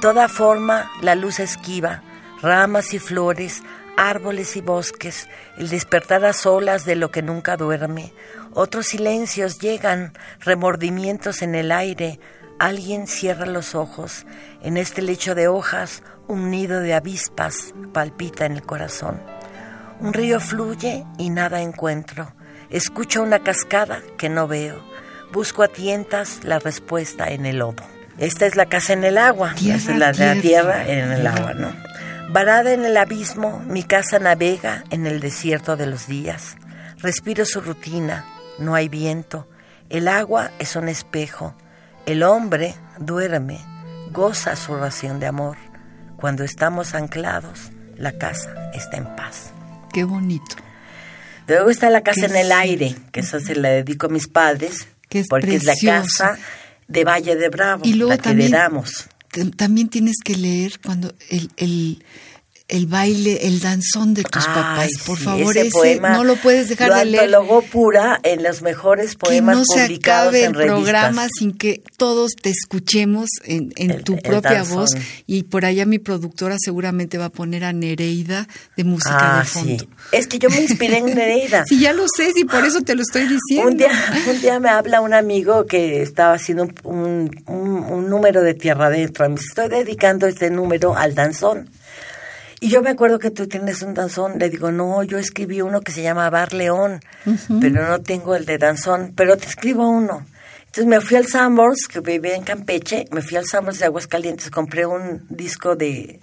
Toda forma, la luz esquiva, ramas y flores, árboles y bosques, el despertar a solas de lo que nunca duerme. Otros silencios llegan, remordimientos en el aire. Alguien cierra los ojos. En este lecho de hojas, un nido de avispas palpita en el corazón. Un río fluye y nada encuentro. Escucho una cascada que no veo. Busco a tientas la respuesta en el lodo. Esta es la casa en el agua, es la de la tierra en el agua, ¿no? Varada en el abismo, mi casa navega en el desierto de los días. Respiro su rutina, no hay viento. El agua es un espejo. El hombre duerme, goza su ración de amor. Cuando estamos anclados, la casa está en paz. Qué bonito. Luego está la casa en el aire, que eso se la dedico a mis padres, porque es la casa de Valle de Bravo, y luego la que también, heredamos. También tienes que leer cuando el, el el baile, el danzón de tus papás. Por favor, ese, poema no lo puedes dejar de leer. Lo pura en los mejores poemas que no publicados se acabe el programa sin que todos te escuchemos en, en tu propia voz. Y por allá mi productora seguramente va a poner a Nereida de música ah, de fondo. Sí. Es que yo me inspiré en Nereida. sí, ya lo sé, y por eso te lo estoy diciendo. Un día, un día me habla un amigo que estaba haciendo un, un, un número de tierra adentro. Me estoy dedicando este número al danzón. Y yo me acuerdo que tú tienes un danzón. Le digo, no, yo escribí uno que se llama Bar León, pero no tengo el de danzón, pero te escribo uno. Entonces me fui al Sambors, que vivía en Campeche, me fui al Sambors de Aguascalientes, compré un disco de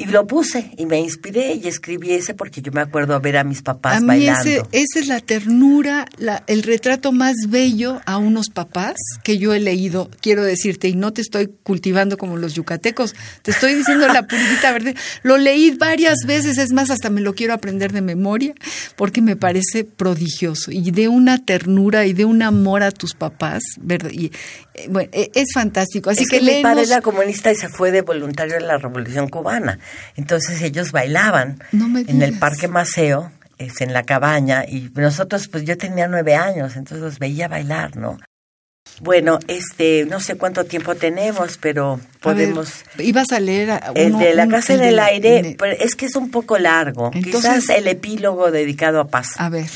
y lo puse y me inspiré y escribí ese porque yo me acuerdo a ver a mis papás a mí bailando. Ese, esa es la ternura, la, el retrato más bello a unos papás que yo he leído, quiero decirte, y no te estoy cultivando como los yucatecos, te estoy diciendo la puritita verdad. Lo leí varias veces, es más, hasta me lo quiero aprender de memoria porque me parece prodigioso y de una ternura y de un amor a tus papás, ¿verdad? Y, eh, bueno, e, es fantástico. Así que, mi padre era comunista y se fue de voluntario en la Revolución Cubana. Entonces ellos bailaban en el Parque Maceo, es en la cabaña, y nosotros, pues yo tenía nueve años, entonces los veía bailar, ¿no? Bueno, este, no sé cuánto tiempo tenemos, pero podemos. ibas a leer el de la casa en el aire, pero es que es un poco largo. Quizás el epílogo dedicado a Paz. A ver.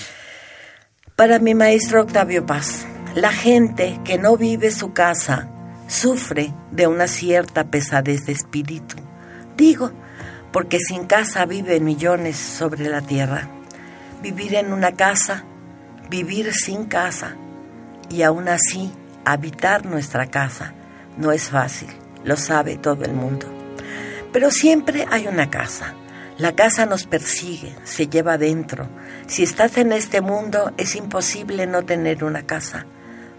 Para mi maestro Octavio Paz, la gente que no vive su casa sufre de una cierta pesadez de espíritu. Digo, porque sin casa viven millones sobre la tierra. Vivir en una casa, vivir sin casa, Y aún así, habitar nuestra casa no es fácil, lo sabe todo el mundo. Pero siempre hay una casa. La casa nos persigue, se lleva adentro. Si estás en este mundo es imposible no tener una casa.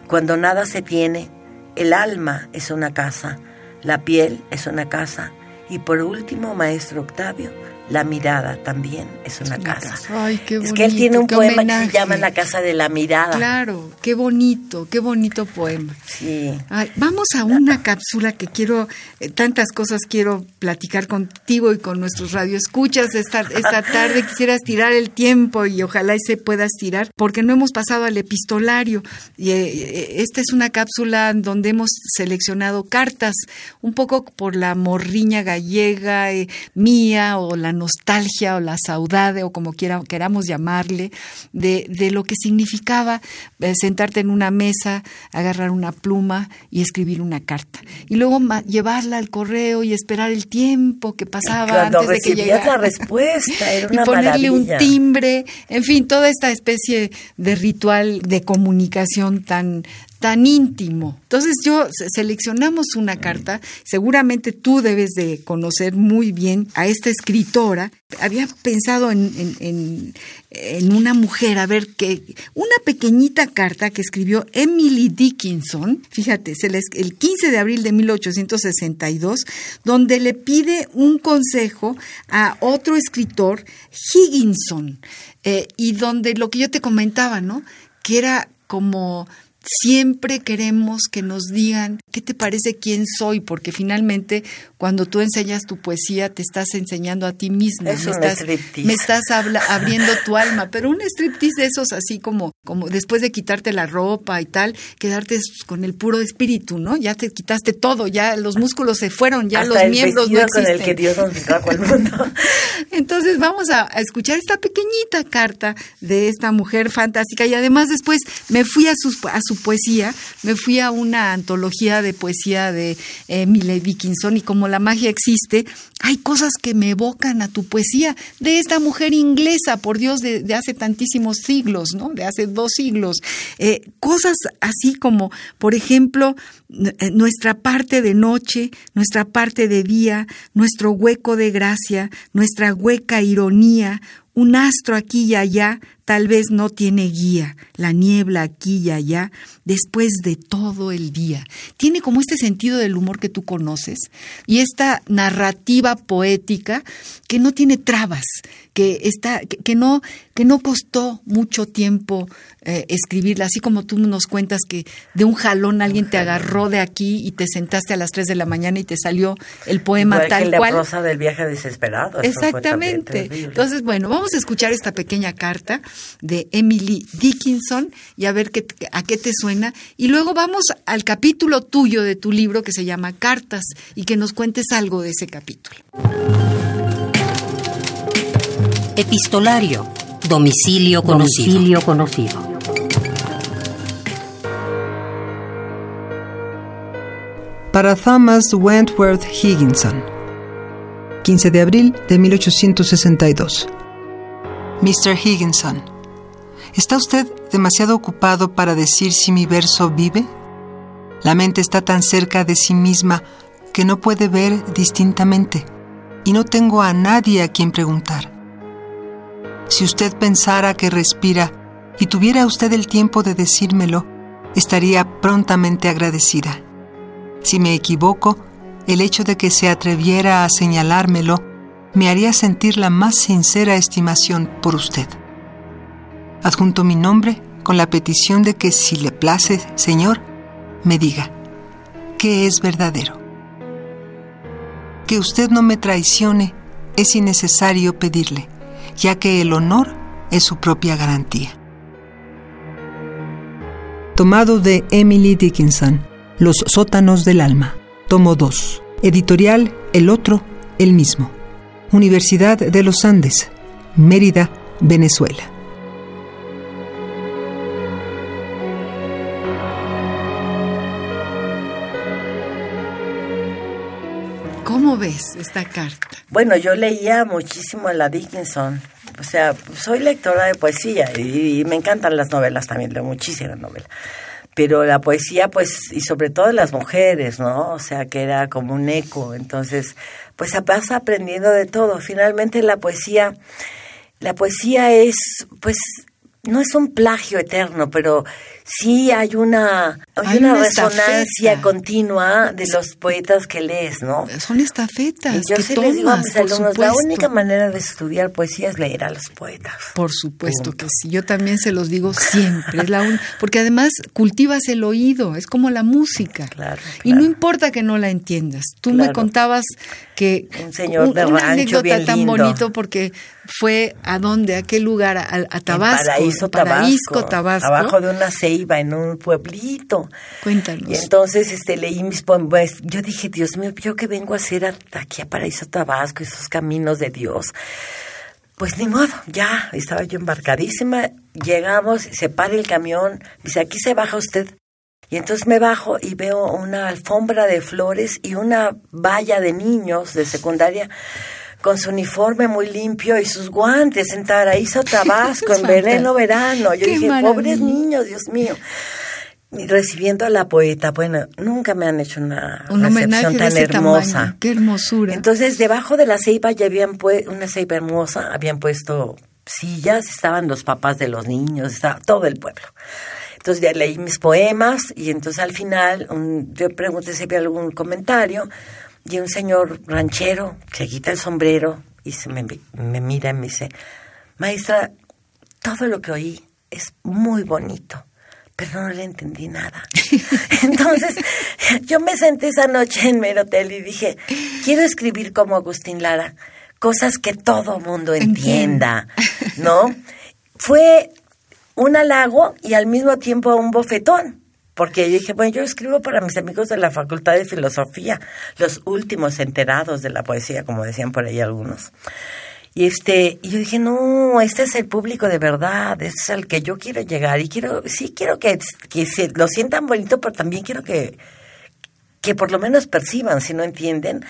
Cuando nada se tiene, el alma es una casa, la piel es una casa y por último, maestro Octavio, la mirada también es una casa. Ay, qué bonito, es que él tiene un poema homenaje. que se llama La casa de la mirada. Claro, qué bonito, qué bonito poema. Sí. Ay, vamos a una cápsula que quiero, eh, tantas cosas quiero platicar contigo y con nuestros radioescuchas esta, esta tarde. Quisiera estirar el tiempo y ojalá y se pueda estirar, porque no hemos pasado al epistolario. Y, eh, esta es una cápsula donde hemos seleccionado cartas, un poco por la morriña gallega eh, mía o la nostalgia o la saudade o como quiera, queramos llamarle, de, de lo que significaba eh, sentarte en una mesa, agarrar una pluma y escribir una carta. Y luego llevarla al correo y esperar el tiempo que pasaba Cuando antes de que llegara. la respuesta, era y ponerle un timbre, en fin, toda esta especie de ritual de comunicación tan tan íntimo. Entonces yo se- seleccionamos una carta, seguramente tú debes de conocer muy bien a esta escritora. Había pensado en, en- en- en una mujer, a ver, que una pequeñita carta que escribió Emily Dickinson, fíjate, el 15 de abril de 1862, donde le pide un consejo a otro escritor, Higginson, eh, y donde lo que yo te comentaba, ¿no? Que era como siempre queremos que nos digan qué te parece quién soy, porque finalmente cuando tú enseñas tu poesía te estás enseñando a ti misma, Es me estás, striptease. me estás habla- abriendo tu alma, pero un striptease de esos así como, como después de quitarte la ropa y tal, quedarte con el puro espíritu, ¿no? Ya te quitaste todo, ya los músculos se fueron, ya Hasta los el miembros no vestido con existen. el que Dios nos trajo al mundo. Entonces vamos a, a escuchar esta pequeñita carta de esta mujer fantástica y además después me fui a, sus, a su poesía, me fui a una antología de poesía de Emily Dickinson y como la magia existe, hay cosas que me evocan a tu poesía de esta mujer inglesa, por Dios, de, de hace tantísimos siglos, ¿no? De hace dos siglos. Eh, cosas así como, por ejemplo, eh, nuestra parte de noche, nuestra parte de día, nuestro hueco de gracia, nuestra hueca ironía, un astro aquí y allá tal vez no tiene guía, la niebla aquí y allá, después de todo el día. Tiene como este sentido del humor que tú conoces y esta narrativa poética que no tiene trabas, que está, que, que no, que no costó mucho tiempo eh, escribirla, así como tú nos cuentas que de un jalón alguien te agarró de aquí y te sentaste a las 3 de la mañana y te salió el poema Igual que tal la cual. prosa del viaje desesperado. Exactamente. Entonces, bueno, vamos a escuchar esta pequeña carta de Emily Dickinson y a ver qué, a qué te suena. Y luego vamos al capítulo tuyo de tu libro que se llama Cartas y que nos cuentes algo de ese capítulo. Epistolario. Domicilio conocido. Domicilio conocido. Para Thomas Wentworth Higginson. 15 de abril de 1862. Mr. Higginson, ¿está usted demasiado ocupado para decir si mi verso vive? La mente está tan cerca de sí misma que no puede ver distintamente y no tengo a nadie a quien preguntar. Si usted pensara que respira y tuviera usted el tiempo de decírmelo, estaría prontamente agradecida. Si me equivoco, el hecho de que se atreviera a señalármelo me haría sentir la más sincera estimación por usted. Adjunto mi nombre con la petición de que si le place, Señor, me diga qué es verdadero. Que usted no me traicione es innecesario pedirle, ya que el honor es su propia garantía. Tomado de Emily Dickinson, Los sótanos del alma, tomo 2. Editorial El otro, el mismo. Universidad de los Andes, Mérida, Venezuela. ¿Cómo ves esta carta? Bueno, yo leía muchísimo a la Dickinson. O sea, soy lectora de poesía y, y me encantan las novelas también, leo muchísima novela. pero la poesía, pues, y sobre todo las mujeres, ¿no? O sea, que era como un eco. Entonces, pues vas aprendiendo de todo. Finalmente la poesía, la poesía es, pues, no es un plagio eterno, pero sí hay una, hay, una, resonancia continua de los poetas que lees, ¿no? Son estafetas. Y yo sí les digo a mis alumnos, la única manera de estudiar poesía es leer a los poetas. Por supuesto que sí. Yo también se los digo siempre. Es la porque además cultivas el oído, es como la música. Claro, Y no importa que no la entiendas. Tú me contabas que un señor de una anécdota tan bonito porque fue a dónde, a qué lugar, a, Tabasco, Paraíso, Paraíso Tabasco, abajo de una ceiba en un pueblito. Cuéntanos. Y entonces este leí mis poemas, yo dije, Dios mío, yo que vengo a hacer aquí a Paraíso Tabasco, esos caminos de Dios. Pues ni modo, ya estaba yo embarcadísima, llegamos, se para el camión, dice, aquí se baja usted. Y entonces me bajo y veo una alfombra de flores y una valla de niños de secundaria con su uniforme muy limpio y sus guantes en Taraíso, Tabasco, en verano, verano. Yo dije, pobres niños, Dios mío. Y recibiendo a la poeta, bueno, nunca me han hecho una Un recepción tan hermosa. Qué hermosura. Entonces, debajo de la ceiba ya habían puesto, una ceiba hermosa, habían puesto sillas, estaban los papás de los niños, estaba todo el pueblo. Entonces ya leí mis poemas y entonces al final yo pregunté si había algún comentario y un señor ranchero se quita el sombrero y se me, me mira y me dice, maestra, todo lo que oí es muy bonito, pero no le entendí nada. Entonces, yo me senté esa noche en Merotel y dije, quiero escribir como Agustín Lara, cosas que todo mundo entienda, ¿no? Fue un halago y al mismo tiempo un bofetón. Porque yo dije, bueno, yo escribo para mis amigos de la Facultad de Filosofía, los últimos enterados de la poesía, como decían por ahí algunos. Y este, y yo dije, no, este es el público de verdad, este es el que yo quiero llegar. Y quiero, sí quiero que, que se lo sientan bonito, pero también quiero que, que por lo menos perciban, si no entienden,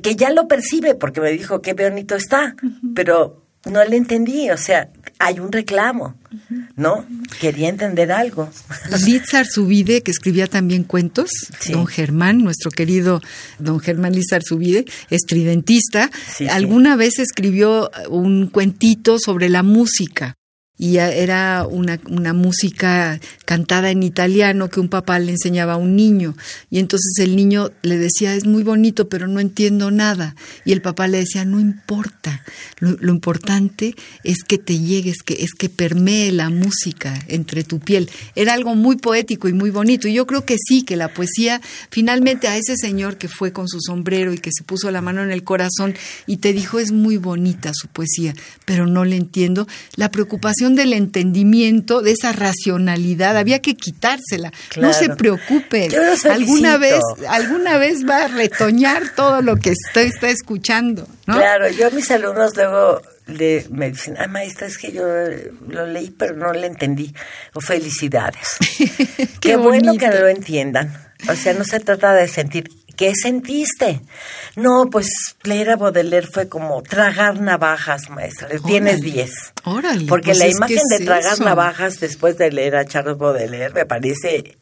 que ya lo percibe, porque me dijo qué bonito está, pero no le entendí, o sea, hay un reclamo, ¿no? Quería entender algo. Litz Arzubide, que escribía también cuentos, don Germán, nuestro querido don Germán Litz Arzubide, estridentista, alguna vez escribió un cuentito sobre la música y era una, una, música cantada en italiano que un papá le enseñaba a un niño. Y entonces el niño le decía es muy bonito pero no entiendo nada y el papá le decía no importa lo, lo importante es que te llegues que es que permee la música entre tu piel era algo muy poético y muy bonito. Y yo creo que sí que la poesía finalmente a ese señor que fue con su sombrero y que se puso la mano en el corazón y te dijo es muy bonita su poesía pero no le entiendo la preocupación del entendimiento, de esa racionalidad, había que quitársela. No se preocupe, alguna vez, alguna vez va a retoñar todo lo que usted está escuchando. Claro, yo a mis alumnos luego le, me dicen, ah, maestra, es que yo lo leí pero no le entendí. O felicidades. Qué, bueno que lo entiendan. O sea, no se trata de sentir ¿Qué sentiste? No, pues leer a Baudelaire fue como tragar navajas, maestra. Tienes 10. Órale. Porque pues la imagen de tragar navajas después de leer a Charles Baudelaire me parece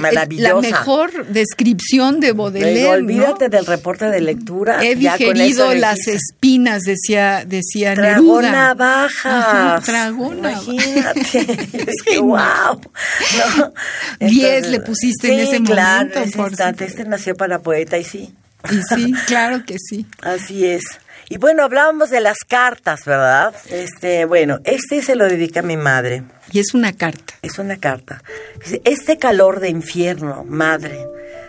maravillosa. La mejor descripción de Baudelaire. olvídate del reporte de lectura. He digerido las espinas, decía, decía Tragó navajas. tragó Imagínate. que wow. Diez le pusiste en ese claro, momento. Este nació para poeta y sí. Y sí, claro que sí. Así es. Y bueno, hablábamos de las cartas, ¿verdad? Este, bueno, este se lo dedica a mi madre. Y es una carta. Es una carta. Este calor de infierno, madre,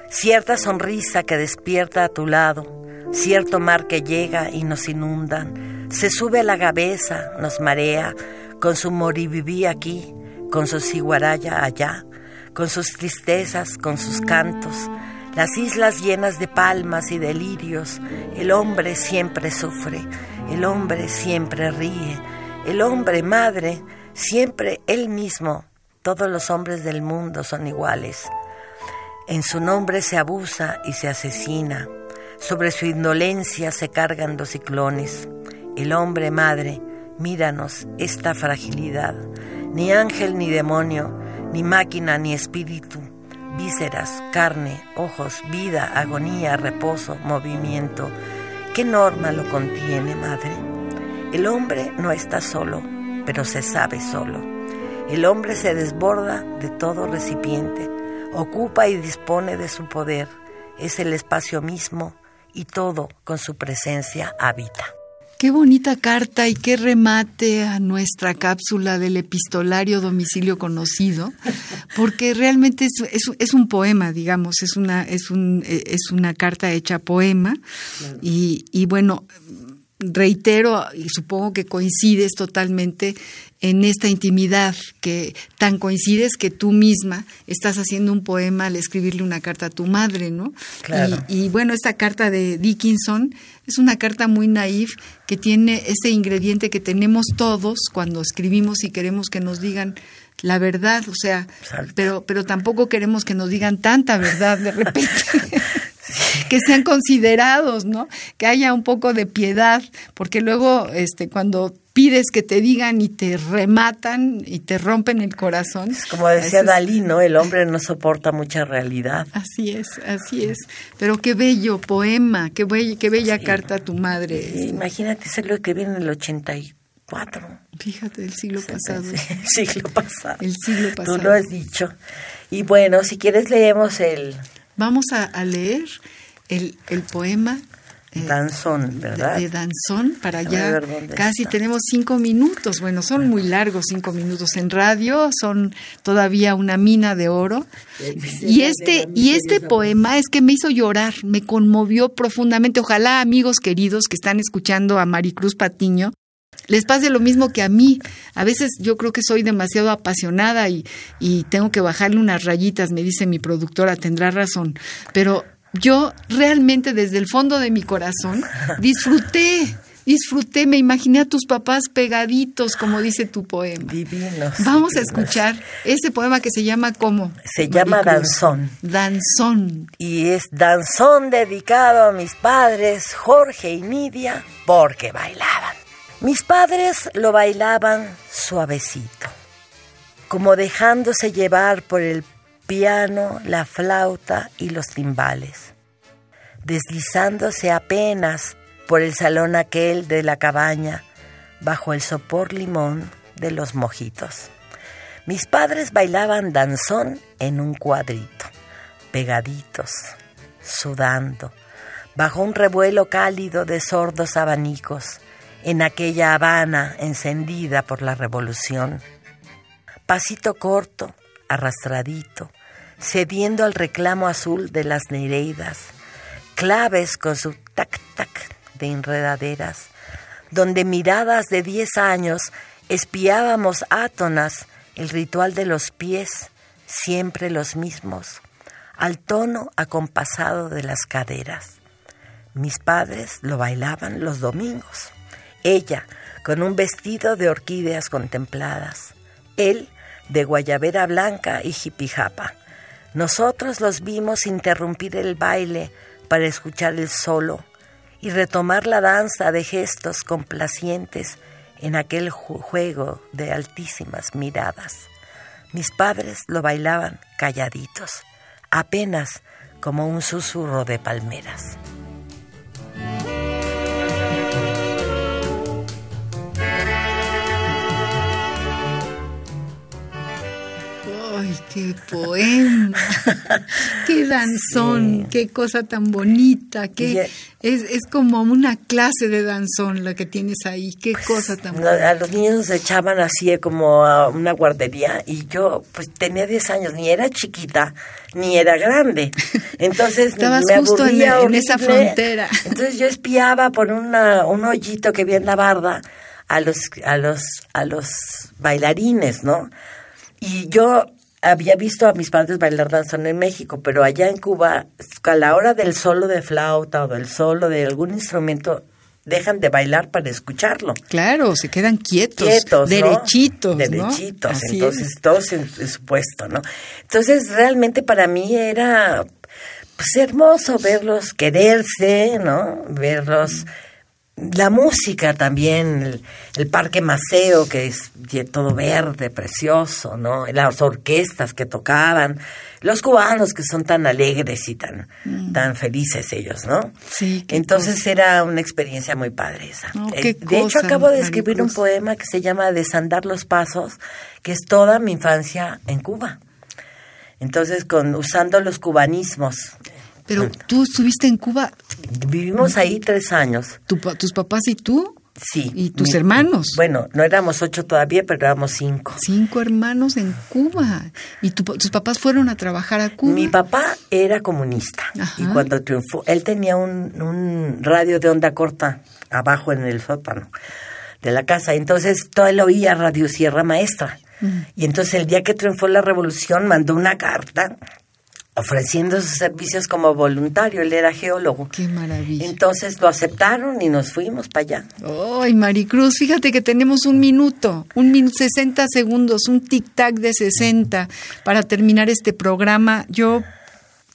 cierta sonrisa que despierta a tu lado, cierto mar que llega y nos inundan, se sube a la cabeza, nos marea, con su moribibí aquí, con su ciguaraya allá, con sus tristezas, con sus cantos, las islas llenas de palmas y de lirios, el hombre siempre sufre, el hombre siempre ríe, el hombre madre, siempre él mismo, todos los hombres del mundo son iguales. En su nombre se abusa y se asesina, sobre su indolencia se cargan los ciclones. El hombre madre, míranos esta fragilidad, ni ángel ni demonio, ni máquina ni espíritu, vísceras, carne, ojos, vida, agonía, reposo, movimiento. ¿Qué norma lo contiene, madre? El hombre no está solo, pero se sabe solo. El hombre se desborda de todo recipiente, ocupa y dispone de su poder, es el espacio mismo y todo con su presencia habita. Qué bonita carta y qué remate a nuestra cápsula del epistolario domicilio conocido, porque realmente es, es, un poema, digamos, es una, es, un, es una carta hecha poema. Y, y bueno, reitero, y supongo que coincides totalmente en esta intimidad, que tan coincides que tú misma estás haciendo un poema al escribirle una carta a tu madre, ¿no? Claro. Y, bueno, esta carta de Dickinson es una carta muy naif que tiene ese ingrediente que tenemos todos cuando escribimos y queremos que nos digan la verdad, o sea, pero, pero tampoco queremos que nos digan tanta verdad de repente. que sean considerados, ¿no? Que haya un poco de piedad, porque luego, este, cuando pides que te digan y te rematan y te rompen el corazón. Como decía Dalí, ¿no? El hombre no soporta mucha realidad. Así es, así es. Pero qué bello poema, qué, qué bella carta a tu madre. imagínate, es lo que viene en el 84. Fíjate, el siglo pasado. El siglo pasado. El siglo pasado. Tú lo has dicho. Y bueno, si quieres leemos el... Vamos a, leer el, el poema Danzón, ¿verdad? De, Danzón para allá. Casi tenemos cinco minutos. Bueno, son muy largos cinco minutos en radio, son todavía una mina de oro. Y este, y este poema es que me hizo llorar, me conmovió profundamente. Ojalá, amigos queridos que están escuchando a Maricruz Patiño, les pase lo mismo que a mí. A veces yo creo que soy demasiado apasionada y, y tengo que bajarle unas rayitas, me dice mi productora, tendrá razón. Pero yo realmente desde el fondo de mi corazón disfruté, disfruté, me imaginé a tus papás pegaditos, como dice tu poema. Divinos. Vamos a escuchar ese poema que se llama ¿cómo? Se llama Danzón. Danzón. Y es Danzón dedicado a mis padres, Jorge y Nidia, porque bailaban. Mis padres lo bailaban suavecito, como dejándose llevar por el piano, la flauta y los timbales, deslizándose apenas por el salón aquel de la cabaña bajo el sopor limón de los mojitos. Mis padres bailaban danzón en un cuadrito, pegaditos, sudando, bajo un revuelo cálido de sordos abanicos, en aquella Habana encendida por la revolución. Pasito corto, arrastradito, cediendo al reclamo azul de las nereidas, claves con su tac-tac de enredaderas, donde miradas de diez años espiábamos átonas el ritual de los pies, siempre los mismos, al tono acompasado de las caderas. Mis padres lo bailaban los domingos, ella con un vestido de orquídeas contempladas, él de guayabera blanca y jipijapa, nosotros los vimos interrumpir el baile para escuchar el solo y retomar la danza de gestos complacientes en aquel juego de altísimas miradas. Mis padres lo bailaban calladitos, apenas como un susurro de palmeras. ¡Ay, qué poema! ¡Qué danzón! ¡Qué cosa tan bonita! Qué, es, es como una clase de danzón la que tienes ahí. ¡Qué pues, cosa tan bonita! A los niños se echaban así como a una guardería y yo pues tenía 10 años, ni era chiquita ni era grande. Entonces Estabas me justo en, en, esa frontera. Entonces yo espiaba por una, un hoyito que había en la barda a los, a los, a los bailarines, ¿no? Y yo había visto a mis padres bailar danzón en México, pero allá en Cuba, a la hora del solo de flauta o del solo de algún instrumento, dejan de bailar para escucharlo. Claro, se quedan quietos, quietos derechitos, derechitos, entonces todos en, su puesto, ¿no? Entonces realmente para mí era pues hermoso verlos quererse, ¿no? Verlos la música también, el, Parque Maceo, que es todo verde, precioso, ¿no? Las orquestas que tocaban, los cubanos que son tan alegres y tan, mm. tan felices ellos, ¿no? Sí. Entonces era una experiencia muy padre esa. Eh, de hecho, acabo de escribir un poema que se llama Desandar los Pasos, que es toda mi infancia en Cuba. Entonces, con, usando los cubanismos. Pero tú estuviste en Cuba. Vivimos ahí tres años. ¿Tus papás y tú? Sí. ¿Y tus hermanos? Bueno, no éramos ocho todavía, pero éramos cinco. Cinco hermanos en Cuba. ¿Y tus papás fueron a trabajar a Cuba? Mi papá era comunista. Y cuando triunfó, él tenía un, un radio de onda corta abajo en el sótano de la casa. Entonces, todo él oía Radio Sierra Maestra. Y entonces el día que triunfó la revolución mandó una carta ofreciendo sus servicios como voluntario, él era geólogo. Qué maravilla. Entonces lo aceptaron y nos fuimos para allá. Ay, Maricruz, fíjate que tenemos un minuto, un minuto, 60 segundos, un tic-tac de 60 para terminar este programa. Yo,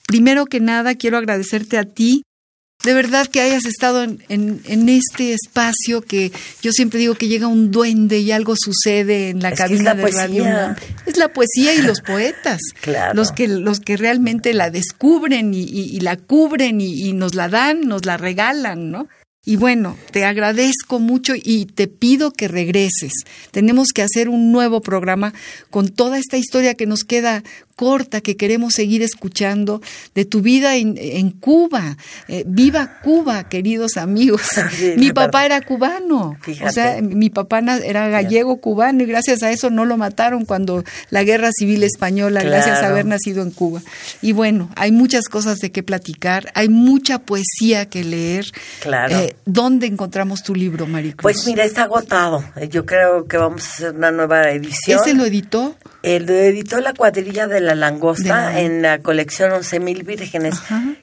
primero que nada, quiero agradecerte a ti de verdad que hayas estado en, en, este espacio que yo siempre digo que llega un duende y algo sucede en la cabina de radio. Es la poesía y los poetas, los que los que realmente la descubren y, la cubren y, y, nos la dan, nos la regalan, ¿no? Y bueno, te agradezco mucho y te pido que regreses. Tenemos que hacer un nuevo programa con toda esta historia que nos queda corta que queremos seguir escuchando de tu vida en, Cuba. Eh, viva Cuba, queridos amigos. mi papá era cubano. O sea, mi papá era gallego cubano y gracias a eso no lo mataron cuando la guerra civil española, gracias a haber nacido en Cuba. Y bueno, hay muchas cosas de qué platicar, hay mucha poesía que leer. Claro. Eh, ¿Dónde encontramos tu libro, Maricruz? Pues mira, está agotado. Yo creo que vamos a hacer una nueva edición. ¿Ese lo editó? El editó la cuadrilla de la langosta en la colección Once Mil Vírgenes,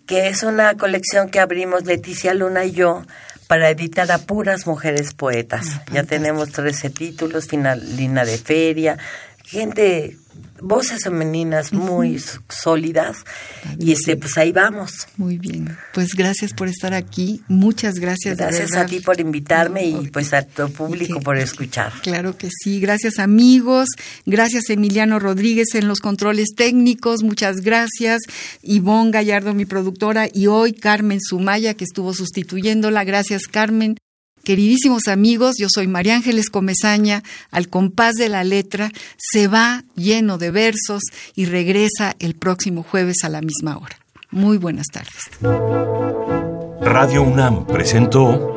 que es una colección que abrimos Leticia Luna y yo para editar a puras mujeres poetas. Ah, ya tenemos 13 títulos, final, lina de feria, gente voces femeninas muy sólidas y este pues ahí vamos. Muy bien. Pues gracias por estar aquí. Muchas gracias. Gracias a ti por invitarme y pues a tu público por escuchar. Claro que sí. Gracias amigos. Gracias Emiliano Rodríguez en los controles técnicos. Muchas gracias. Ivonne Gallardo, mi productora, y hoy Carmen Sumaya que estuvo sustituyéndola. Gracias Carmen. Queridísimos amigos, yo soy María Ángeles Comezaña, al compás de la letra, se va lleno de versos y regresa el próximo jueves a la misma hora. Muy buenas tardes. Radio UNAM presentó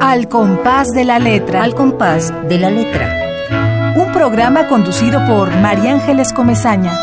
Al compás de la letra. Al compás de la letra. Un programa conducido por María Ángeles Comezaña.